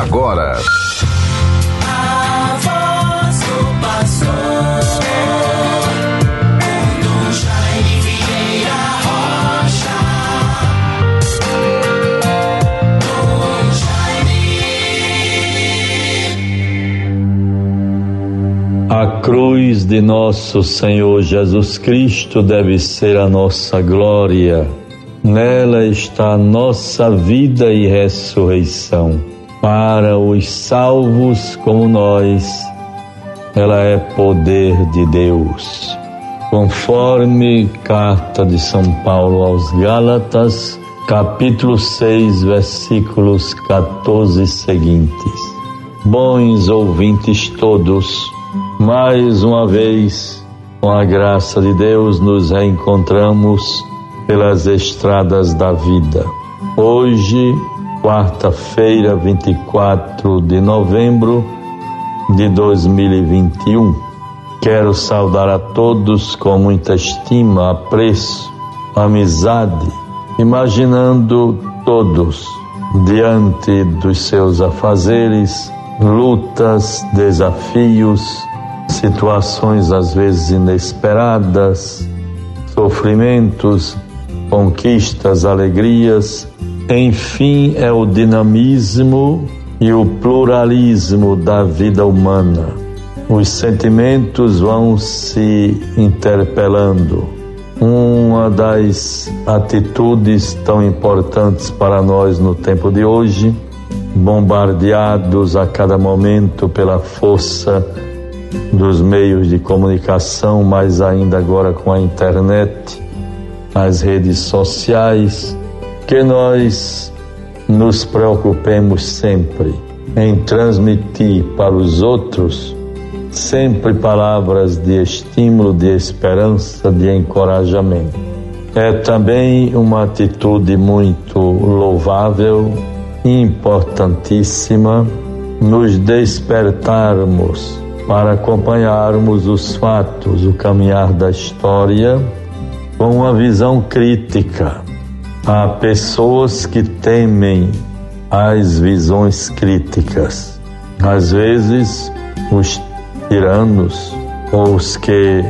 agora. A cruz de nosso Senhor Jesus Cristo deve ser a nossa glória. Nela está a nossa vida e ressurreição para os salvos como nós, ela é poder de Deus. Conforme carta de São Paulo aos Gálatas, capítulo 6, versículos 14 e seguintes. Bons ouvintes todos, mais uma vez, com a graça de Deus, nos reencontramos pelas estradas da vida. Hoje, quarta-feira, 24 de novembro de 2021. Quero saudar a todos com muita estima, apreço, amizade, imaginando todos diante dos seus afazeres, lutas, desafios, situações às vezes inesperadas, sofrimentos, conquistas, alegrias enfim, é o dinamismo e o pluralismo da vida humana. Os sentimentos vão se interpelando. Uma das atitudes tão importantes para nós no tempo de hoje, bombardeados a cada momento pela força dos meios de comunicação, mais ainda agora com a internet, as redes sociais, que nós nos preocupemos sempre em transmitir para os outros sempre palavras de estímulo, de esperança, de encorajamento. É também uma atitude muito louvável e importantíssima nos despertarmos para acompanharmos os fatos, o caminhar da história com uma visão crítica Há pessoas que temem as visões críticas. Às vezes, os tiranos ou os que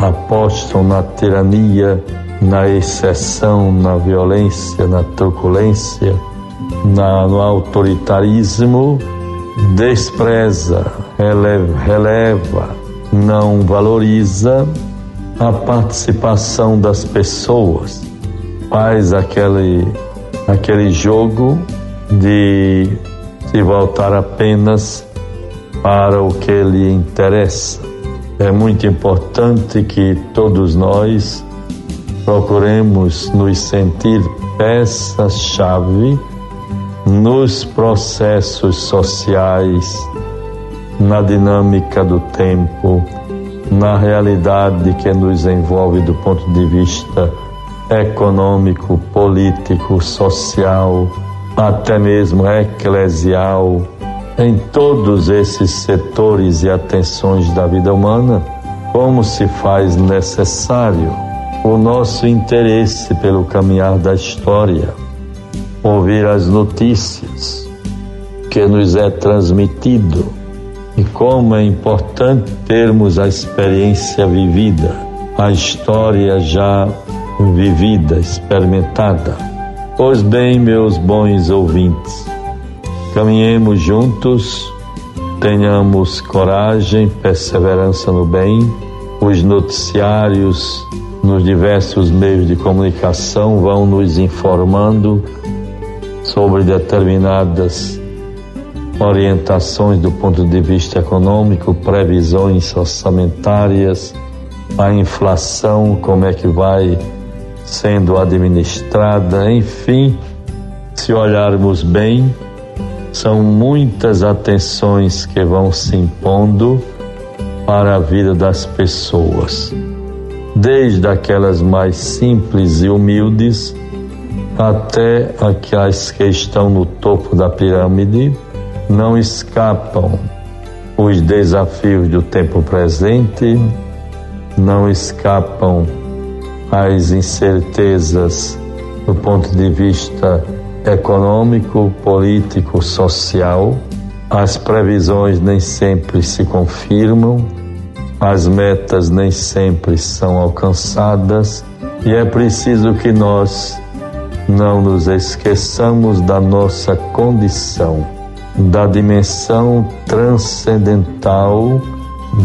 apostam na tirania, na exceção, na violência, na truculência, na, no autoritarismo, despreza, releva, releva, não valoriza a participação das pessoas faz aquele, aquele jogo de se voltar apenas para o que lhe interessa. É muito importante que todos nós procuremos nos sentir peça-chave nos processos sociais, na dinâmica do tempo, na realidade que nos envolve do ponto de vista econômico, político, social, até mesmo eclesial, em todos esses setores e atenções da vida humana, como se faz necessário o nosso interesse pelo caminhar da história, ouvir as notícias que nos é transmitido e como é importante termos a experiência vivida, a história já vivida, experimentada. Pois bem, meus bons ouvintes, caminhemos juntos, tenhamos coragem, perseverança no bem. Os noticiários nos diversos meios de comunicação vão nos informando sobre determinadas orientações do ponto de vista econômico, previsões orçamentárias, a inflação, como é que vai sendo administrada, enfim, se olharmos bem, são muitas atenções que vão se impondo para a vida das pessoas, desde aquelas mais simples e humildes até aquelas que estão no topo da pirâmide, não escapam os desafios do tempo presente, não escapam as incertezas do ponto de vista econômico, político, social. As previsões nem sempre se confirmam, as metas nem sempre são alcançadas e é preciso que nós não nos esqueçamos da nossa condição, da dimensão transcendental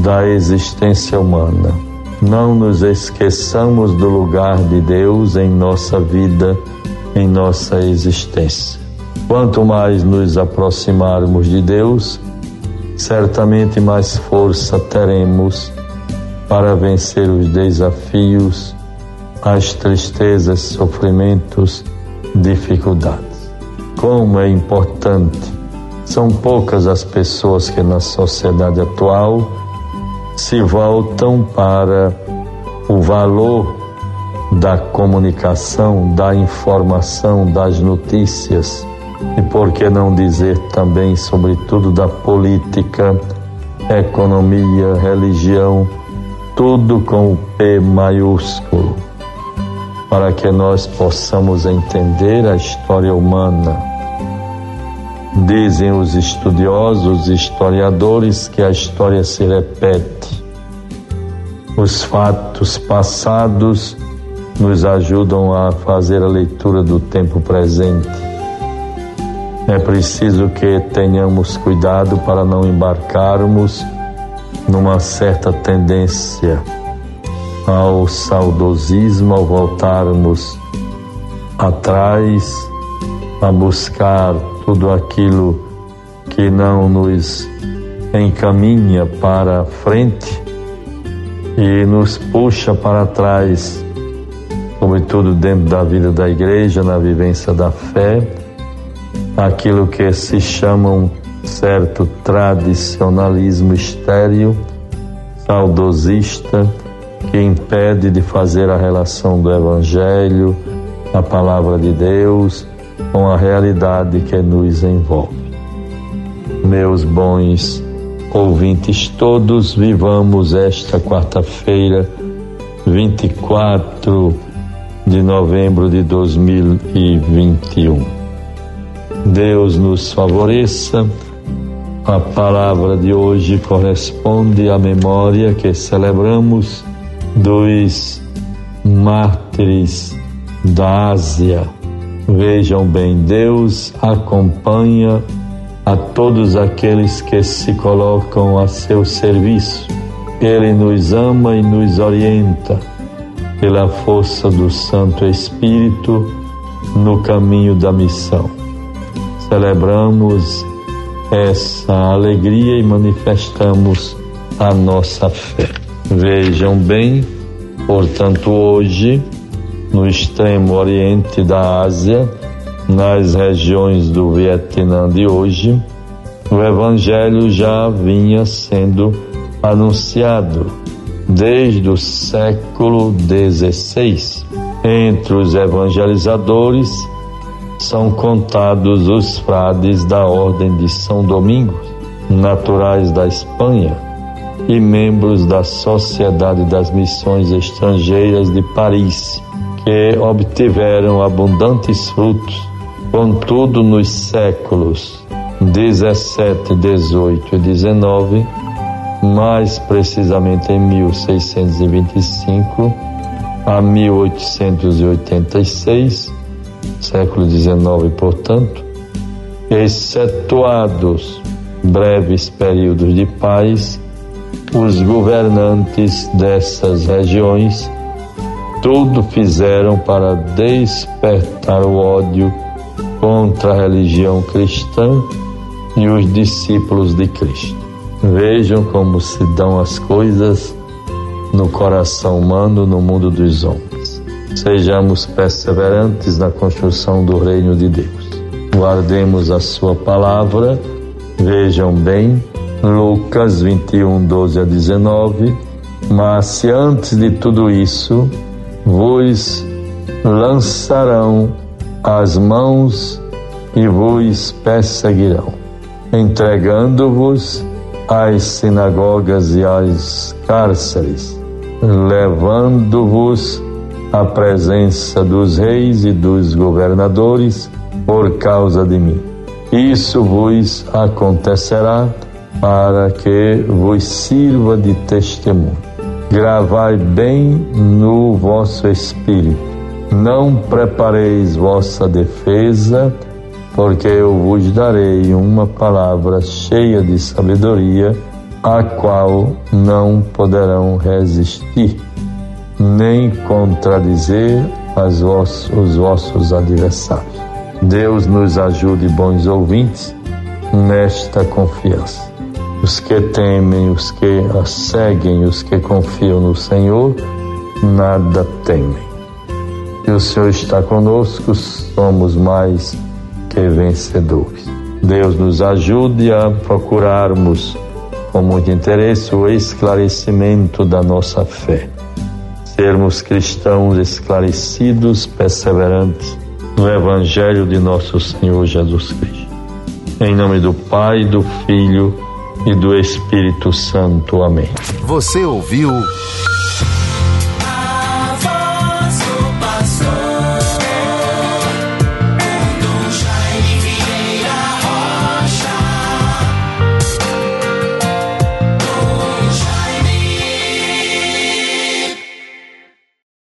da existência humana. Não nos esqueçamos do lugar de Deus em nossa vida, em nossa existência. Quanto mais nos aproximarmos de Deus, certamente mais força teremos para vencer os desafios, as tristezas, sofrimentos, dificuldades. Como é importante, são poucas as pessoas que na sociedade atual se voltam para o valor da comunicação, da informação, das notícias e por que não dizer também, sobretudo, da política, economia, religião, tudo com o P maiúsculo, para que nós possamos entender a história humana. Dizem os estudiosos, os historiadores, que a história se repete. Os fatos passados nos ajudam a fazer a leitura do tempo presente. É preciso que tenhamos cuidado para não embarcarmos numa certa tendência ao saudosismo, ao voltarmos atrás, a buscar tudo aquilo que não nos encaminha para frente e nos puxa para trás, sobretudo dentro da vida da igreja, na vivência da fé aquilo que se chama um certo tradicionalismo estéril, saudosista, que impede de fazer a relação do Evangelho, a palavra de Deus, com a realidade que nos envolve. Meus bons ouvintes todos, vivamos esta quarta-feira, 24 de novembro de 2021. Deus nos favoreça. A palavra de hoje corresponde à memória que celebramos dos mártires da Ásia. Vejam bem, Deus acompanha a todos aqueles que se colocam a seu serviço. Ele nos ama e nos orienta pela força do Santo Espírito no caminho da missão celebramos essa alegria e manifestamos a nossa fé. Vejam bem, portanto, hoje, no extremo oriente da Ásia, nas regiões do Vietnã de hoje, o Evangelho já vinha sendo anunciado desde o século XVI. Entre os evangelizadores, são contados os frades da Ordem de São Domingos, naturais da Espanha, e membros da Sociedade das Missões Estrangeiras de Paris, que obtiveram abundantes frutos. Contudo, nos séculos 17, 18 e 19, mais precisamente em 1625 a 1886, século XIX, portanto, excetuados breves períodos de paz, os governantes dessas regiões tudo fizeram para despertar o ódio contra a religião cristã e os discípulos de Cristo. Vejam como se dão as coisas no coração humano, no mundo dos homens. Sejamos perseverantes na construção do reino de Deus. Guardemos a sua palavra. Vejam bem, Lucas 21, 12 a 19. Mas se antes de tudo isso vos lançarão as mãos e vos perseguirão, entregando-vos às sinagogas e às cárceres, levando-vos à presença dos reis e dos governadores por causa de mim. Isso vos acontecerá para que vos sirva de testemunho. Gravai bem no vosso espírito. Não prepareis vossa defesa, porque eu vos darei uma palavra cheia de sabedoria, a qual não poderão resistir, nem contradizer vossos, os vossos adversários. Deus nos ajude, bons ouvintes, nesta confiança. Os que temem, os que a seguem, os que confiam no Senhor, nada temem. E o Senhor está conosco, somos mais que vencedores. Deus nos ajude a procurarmos com muito interesse o esclarecimento da nossa fé. Sermos cristãos esclarecidos, perseverantes no Evangelho de nosso Senhor Jesus Cristo. Em nome do Pai, do Filho e do Espírito Santo. Amém. Você ouviu